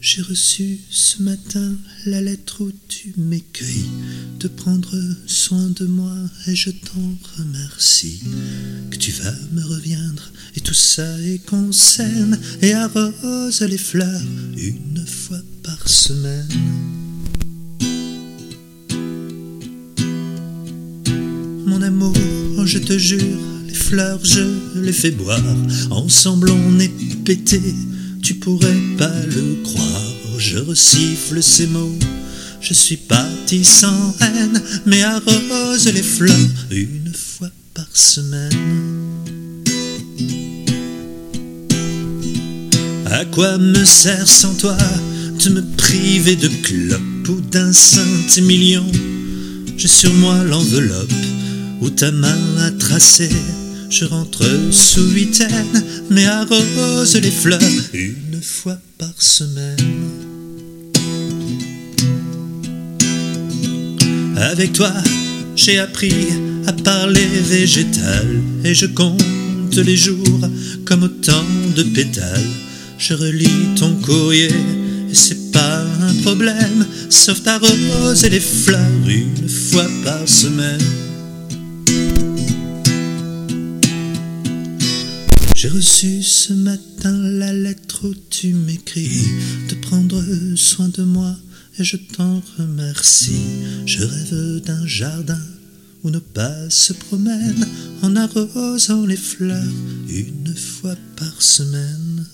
J'ai reçu ce matin la lettre où tu m'écris de prendre soin de moi et je t'en remercie. Que tu vas me reviendre et tout ça est concerne et arrose les fleurs une fois par semaine. Mon amour, je te jure, les fleurs je les fais boire. Ensemble on est pété tu pourrais pas le croire, je resiffle ces mots. Je suis parti sans haine, mais arrose les fleurs une fois par semaine. À quoi me sert sans toi de me priver de clopes ou d'un saint million J'ai sur moi l'enveloppe où ta main a tracé je rentre sous huitaine, mais arrose les fleurs une fois par semaine. Avec toi, j'ai appris à parler végétal et je compte les jours comme autant de pétales. Je relis ton courrier et c'est pas un problème, sauf t'arroser les fleurs une fois par semaine. J'ai reçu ce matin la lettre où tu m'écris de prendre soin de moi et je t'en remercie. Je rêve d'un jardin où nos pas se promènent en arrosant les fleurs une fois par semaine.